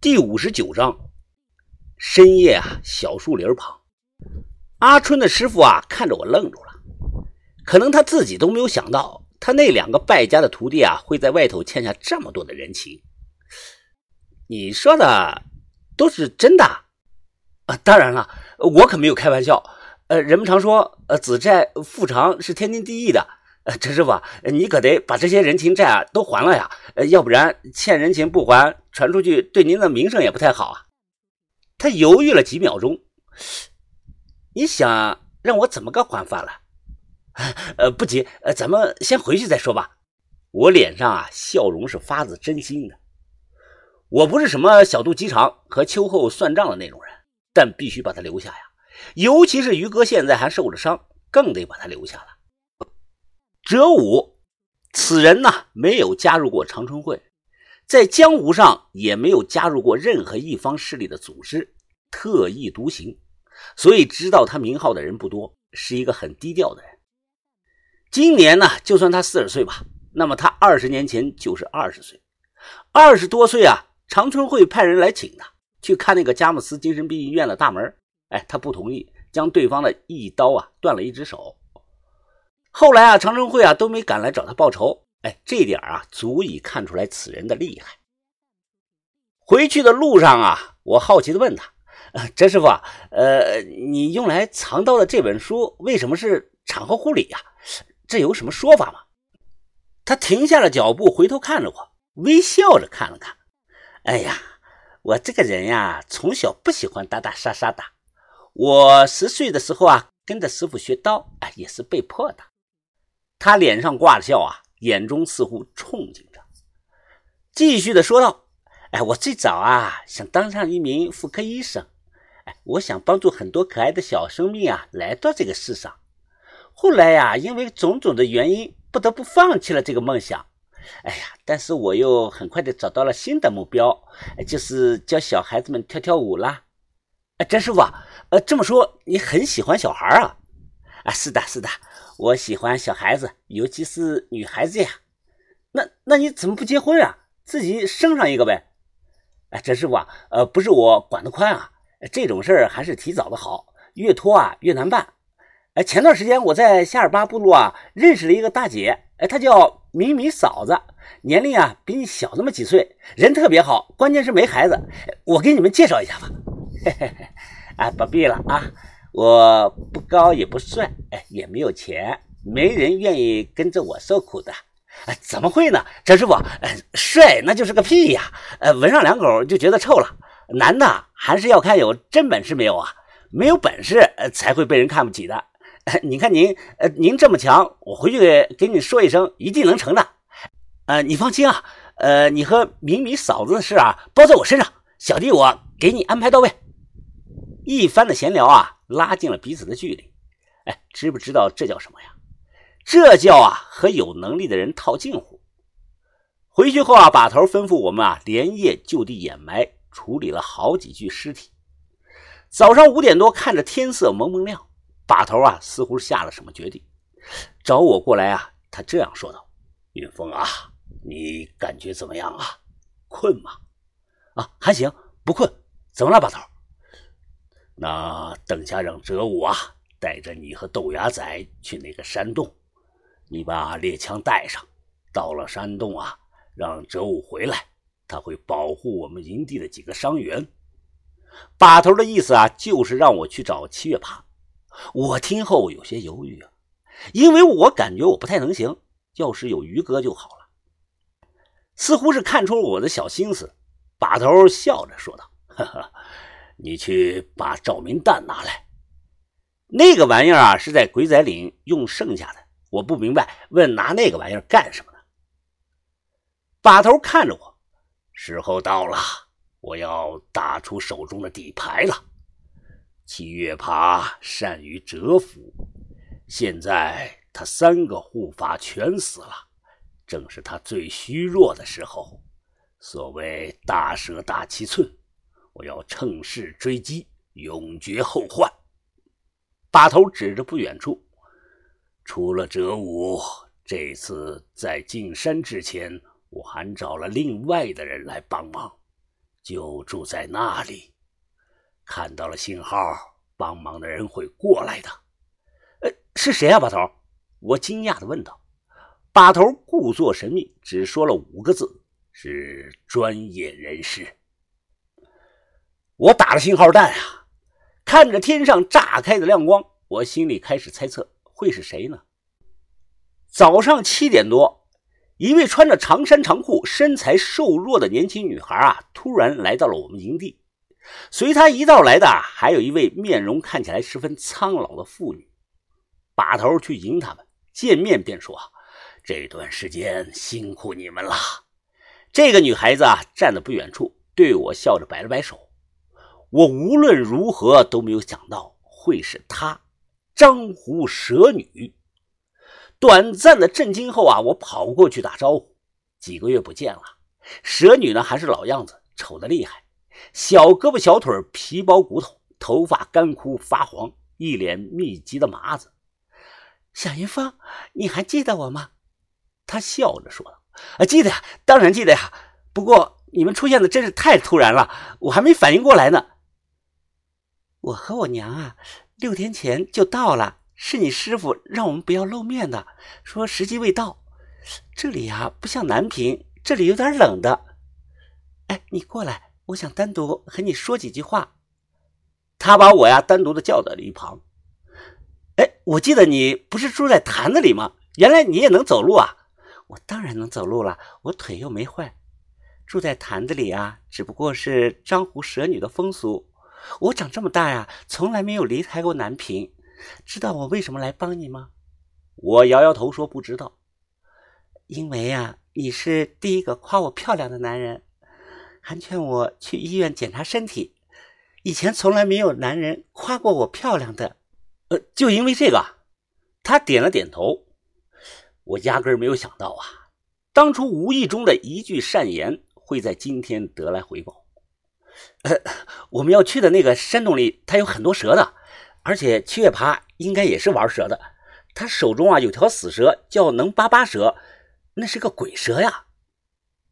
第五十九章，深夜啊，小树林旁，阿春的师傅啊，看着我愣住了。可能他自己都没有想到，他那两个败家的徒弟啊，会在外头欠下这么多的人情。你说的都是真的啊？当然了，我可没有开玩笑。呃，人们常说，呃，子债父偿是天经地义的。陈师傅，你可得把这些人情债啊都还了呀，要不然欠人情不还，传出去对您的名声也不太好啊。他犹豫了几秒钟，你想让我怎么个还法了？呃，不急，呃，咱们先回去再说吧。我脸上啊笑容是发自真心的。我不是什么小肚鸡肠和秋后算账的那种人，但必须把他留下呀。尤其是于哥现在还受着伤，更得把他留下了。哲武，此人呢没有加入过长春会，在江湖上也没有加入过任何一方势力的组织，特异独行，所以知道他名号的人不多，是一个很低调的人。今年呢，就算他四十岁吧，那么他二十年前就是二十岁，二十多岁啊，长春会派人来请他去看那个佳木斯精神病医院的大门，哎，他不同意，将对方的一刀啊断了一只手。后来啊，长春会啊都没敢来找他报仇，哎，这点啊足以看出来此人的厉害。回去的路上啊，我好奇的问他：“陈师傅，呃，你用来藏刀的这本书为什么是产后护理呀？这有什么说法吗？”他停下了脚步，回头看着我，微笑着看了看。哎呀，我这个人呀，从小不喜欢打打杀杀的。我十岁的时候啊，跟着师傅学刀，哎，也是被迫的。他脸上挂着笑啊，眼中似乎憧憬着，继续的说道：“哎，我最早啊想当上一名妇科医生，哎，我想帮助很多可爱的小生命啊来到这个世上。后来呀，因为种种的原因，不得不放弃了这个梦想。哎呀，但是我又很快的找到了新的目标，就是教小孩子们跳跳舞啦。哎，詹师傅，呃，这么说你很喜欢小孩啊？啊，是的，是的。”我喜欢小孩子，尤其是女孩子呀。那那你怎么不结婚啊？自己生上一个呗。哎，陈师傅啊，呃，不是我管得宽啊，这种事儿还是提早的好，越拖啊越难办。哎，前段时间我在夏尔巴部落啊认识了一个大姐，哎，她叫米米嫂子，年龄啊比你小那么几岁，人特别好，关键是没孩子。我给你们介绍一下吧。嘿嘿嘿，哎，不必了啊。我不高也不帅，哎，也没有钱，没人愿意跟着我受苦的。哎，怎么会呢？陈师傅，帅那就是个屁呀！呃，闻上两口就觉得臭了。男的还是要看有真本事没有啊？没有本事才会被人看不起的。你看您，呃，您这么强，我回去给你说一声，一定能成的。呃，你放心啊，呃，你和米米嫂子的事啊，包在我身上，小弟我给你安排到位。一番的闲聊啊。拉近了彼此的距离，哎，知不知道这叫什么呀？这叫啊和有能力的人套近乎。回去后啊，把头吩咐我们啊连夜就地掩埋，处理了好几具尸体。早上五点多，看着天色蒙蒙亮，把头啊似乎下了什么决定，找我过来啊。他这样说道：“云峰啊，你感觉怎么样啊？困吗？啊，还行，不困。怎么了，把头？”那等下让哲武啊带着你和豆芽仔去那个山洞，你把猎枪带上。到了山洞啊，让哲武回来，他会保护我们营地的几个伤员。把头的意思啊，就是让我去找七月爬。我听后有些犹豫啊，因为我感觉我不太能行，要是有于哥就好了。似乎是看出了我的小心思，把头笑着说道：“哈哈。”你去把照明弹拿来，那个玩意儿啊是在鬼仔岭用剩下的。我不明白，问拿那个玩意儿干什么呢？把头看着我，时候到了，我要打出手中的底牌了。七月爬善于蛰伏，现在他三个护法全死了，正是他最虚弱的时候。所谓大蛇大七寸。我要乘势追击，永绝后患。把头指着不远处，除了哲武，这次在进山之前，我还找了另外的人来帮忙，就住在那里。看到了信号，帮忙的人会过来的。呃，是谁啊，把头？我惊讶的问道。把头故作神秘，只说了五个字：“是专业人士。”我打了信号弹啊，看着天上炸开的亮光，我心里开始猜测会是谁呢？早上七点多，一位穿着长衫长裤、身材瘦弱的年轻女孩啊，突然来到了我们营地。随她一道来的，还有一位面容看起来十分苍老的妇女。把头去迎他们，见面便说：“这段时间辛苦你们了。”这个女孩子啊，站在不远处，对我笑着摆了摆手。我无论如何都没有想到会是她，张湖蛇女。短暂的震惊后啊，我跑过去打招呼。几个月不见了，蛇女呢还是老样子，丑的厉害，小胳膊小腿皮包骨头，头发干枯发黄，一脸密集的麻子。小云芳，你还记得我吗？她笑着说道：“啊，记得呀，当然记得呀。不过你们出现的真是太突然了，我还没反应过来呢。”我和我娘啊，六天前就到了。是你师傅让我们不要露面的，说时机未到。这里呀，不像南平，这里有点冷的。哎，你过来，我想单独和你说几句话。他把我呀单独的叫到了一旁。哎，我记得你不是住在坛子里吗？原来你也能走路啊！我当然能走路了，我腿又没坏。住在坛子里啊，只不过是江湖蛇女的风俗。我长这么大呀，从来没有离开过南平。知道我为什么来帮你吗？我摇摇头说不知道。因为呀，你是第一个夸我漂亮的男人，还劝我去医院检查身体。以前从来没有男人夸过我漂亮的。呃，就因为这个，他点了点头。我压根儿没有想到啊，当初无意中的一句善言，会在今天得来回报。呃，我们要去的那个山洞里，它有很多蛇的，而且七月爬应该也是玩蛇的。他手中啊有条死蛇，叫能巴巴蛇，那是个鬼蛇呀。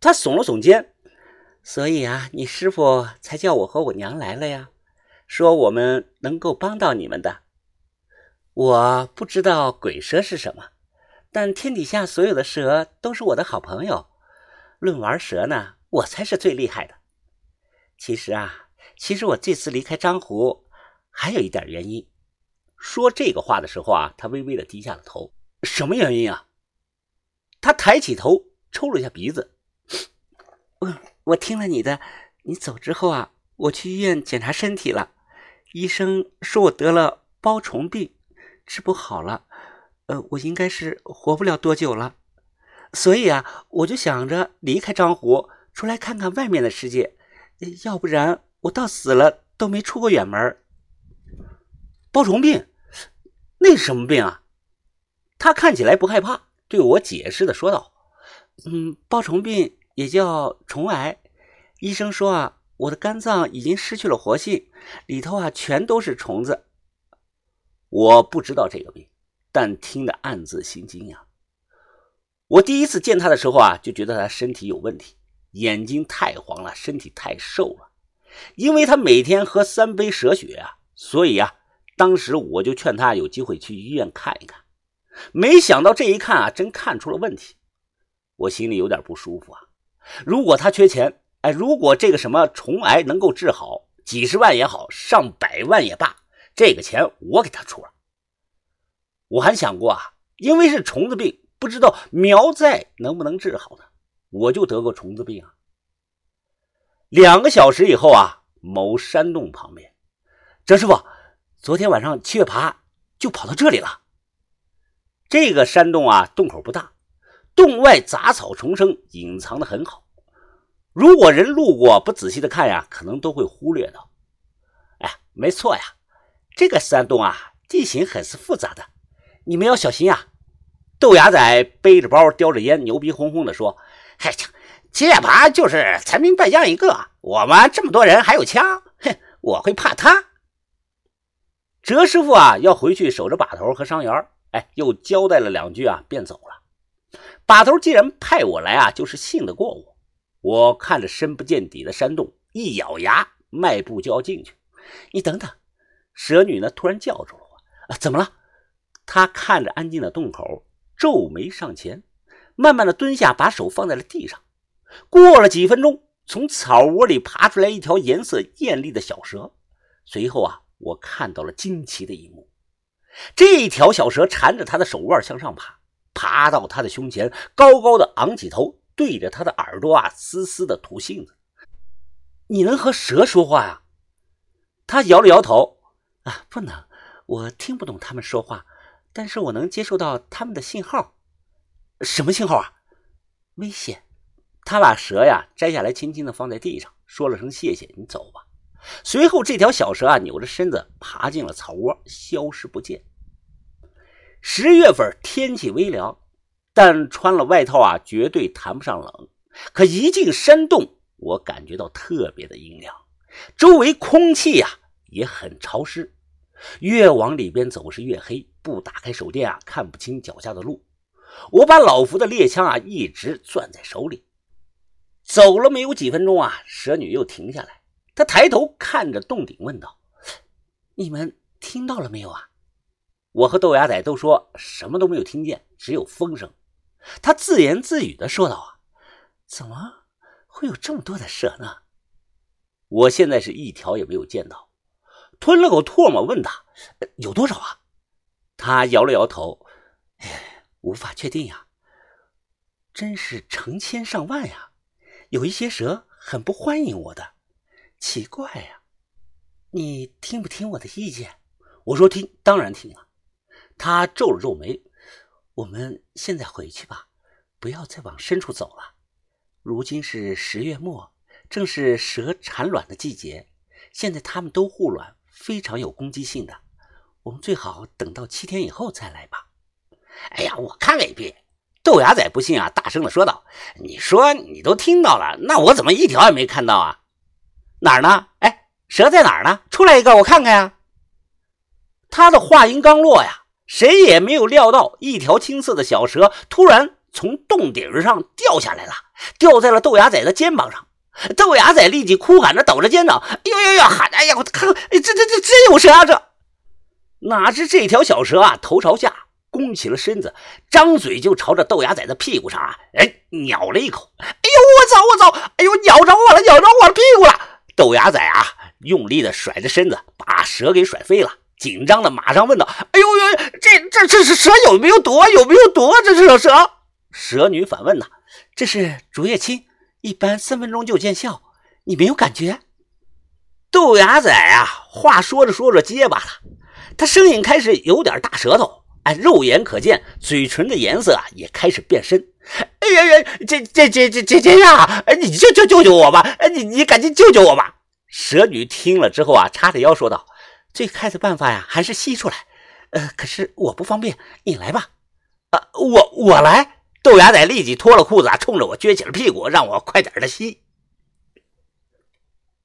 他耸了耸肩，所以啊，你师傅才叫我和我娘来了呀，说我们能够帮到你们的。我不知道鬼蛇是什么，但天底下所有的蛇都是我的好朋友。论玩蛇呢，我才是最厉害的。其实啊，其实我这次离开张湖，还有一点原因。说这个话的时候啊，他微微的低下了头。什么原因啊？他抬起头，抽了一下鼻子。我我听了你的，你走之后啊，我去医院检查身体了，医生说我得了包虫病，治不好了。呃，我应该是活不了多久了。所以啊，我就想着离开张湖，出来看看外面的世界。要不然我到死了都没出过远门。包虫病，那是什么病啊？他看起来不害怕，对我解释的说道：“嗯，包虫病也叫虫癌。医生说啊，我的肝脏已经失去了活性，里头啊全都是虫子。我不知道这个病，但听得暗自心惊呀。我第一次见他的时候啊，就觉得他身体有问题。”眼睛太黄了，身体太瘦了，因为他每天喝三杯蛇血啊，所以啊，当时我就劝他有机会去医院看一看。没想到这一看啊，真看出了问题，我心里有点不舒服啊。如果他缺钱，哎，如果这个什么虫癌能够治好，几十万也好，上百万也罢，这个钱我给他出了。我还想过啊，因为是虫子病，不知道苗寨能不能治好呢？我就得过虫子病啊！两个小时以后啊，某山洞旁边，张师傅，昨天晚上七月爬就跑到这里了。这个山洞啊，洞口不大，洞外杂草丛生，隐藏的很好。如果人路过不仔细的看呀，可能都会忽略到。哎，没错呀，这个山洞啊，地形很是复杂的，你们要小心呀。豆芽仔背着包，叼着烟，牛逼哄哄的说。嗨，七月爬就是残兵败将一个，我们这么多人还有枪，哼，我会怕他？哲师傅啊，要回去守着把头和伤员，哎，又交代了两句啊，便走了。把头既然派我来啊，就是信得过我。我看着深不见底的山洞，一咬牙，迈步就要进去。你等等，蛇女呢？突然叫住了我。啊，怎么了？她看着安静的洞口，皱眉上前，慢慢的蹲下，把手放在了地上。过了几分钟，从草窝里爬出来一条颜色艳丽的小蛇。随后啊，我看到了惊奇的一幕：这条小蛇缠着他的手腕向上爬，爬到他的胸前，高高的昂起头，对着他的耳朵啊，嘶嘶的吐信子。你能和蛇说话呀？他摇了摇头，啊，不能，我听不懂他们说话，但是我能接受到他们的信号。什么信号啊？危险！他把蛇呀摘下来，轻轻的放在地上，说了声谢谢，你走吧。随后，这条小蛇啊扭着身子爬进了草窝，消失不见。十月份天气微凉，但穿了外套啊绝对谈不上冷。可一进山洞，我感觉到特别的阴凉。周围空气呀也很潮湿，越往里边走是越黑，不打开手电啊看不清脚下的路。我把老福的猎枪啊一直攥在手里。走了没有几分钟啊，蛇女又停下来，她抬头看着洞顶问道：“你们听到了没有啊？”我和豆芽仔都说什么都没有听见，只有风声。她自言自语的说道：“啊，怎么会有这么多的蛇呢？”我现在是一条也没有见到，吞了口唾沫，问他有多少啊？他摇了摇头，哎，无法确定呀。真是成千上万呀！有一些蛇很不欢迎我的，奇怪呀。你听不听我的意见？我说听，当然听啊。他皱了皱眉，我们现在回去吧，不要再往深处走了。如今是十月末。正是蛇产卵的季节，现在它们都护卵，非常有攻击性的。我们最好等到七天以后再来吧。哎呀，我看未必。豆芽仔不信啊，大声的说道：“你说你都听到了，那我怎么一条也没看到啊？哪儿呢？哎，蛇在哪儿呢？出来一个，我看看呀。”他的话音刚落呀，谁也没有料到，一条青色的小蛇突然从洞顶上掉下来了，掉在了豆芽仔的肩膀上。豆芽仔立即哭喊着，抖着肩膀：“哎呦呦呦！喊哎呀，我看，这这这真有蛇啊！这哪知这条小蛇啊，头朝下弓起了身子，张嘴就朝着豆芽仔的屁股上啊，哎，咬了一口。哎呦，我操，我操！哎呦，咬着我了，咬着我的屁股了！豆芽仔啊，用力的甩着身子，把蛇给甩飞了。紧张的马上问道：“哎呦呦，这这这是蛇有没有毒？有没有毒啊？这是蛇？”蛇女反问呐：“这是竹叶青。”一般三分钟就见效，你没有感觉？豆芽仔啊，话说着说着结巴了，他声音开始有点大舌头，哎，肉眼可见，嘴唇的颜色啊也开始变深。哎呀呀，这这这这这这样，哎，你救救救救我吧！哎，你你赶紧救救我吧！蛇女听了之后啊，叉着腰说道：“最快的办法呀，还是吸出来。呃，可是我不方便，你来吧。啊，我我来。”豆芽仔立即脱了裤子啊，冲着我撅起了屁股，让我快点的吸。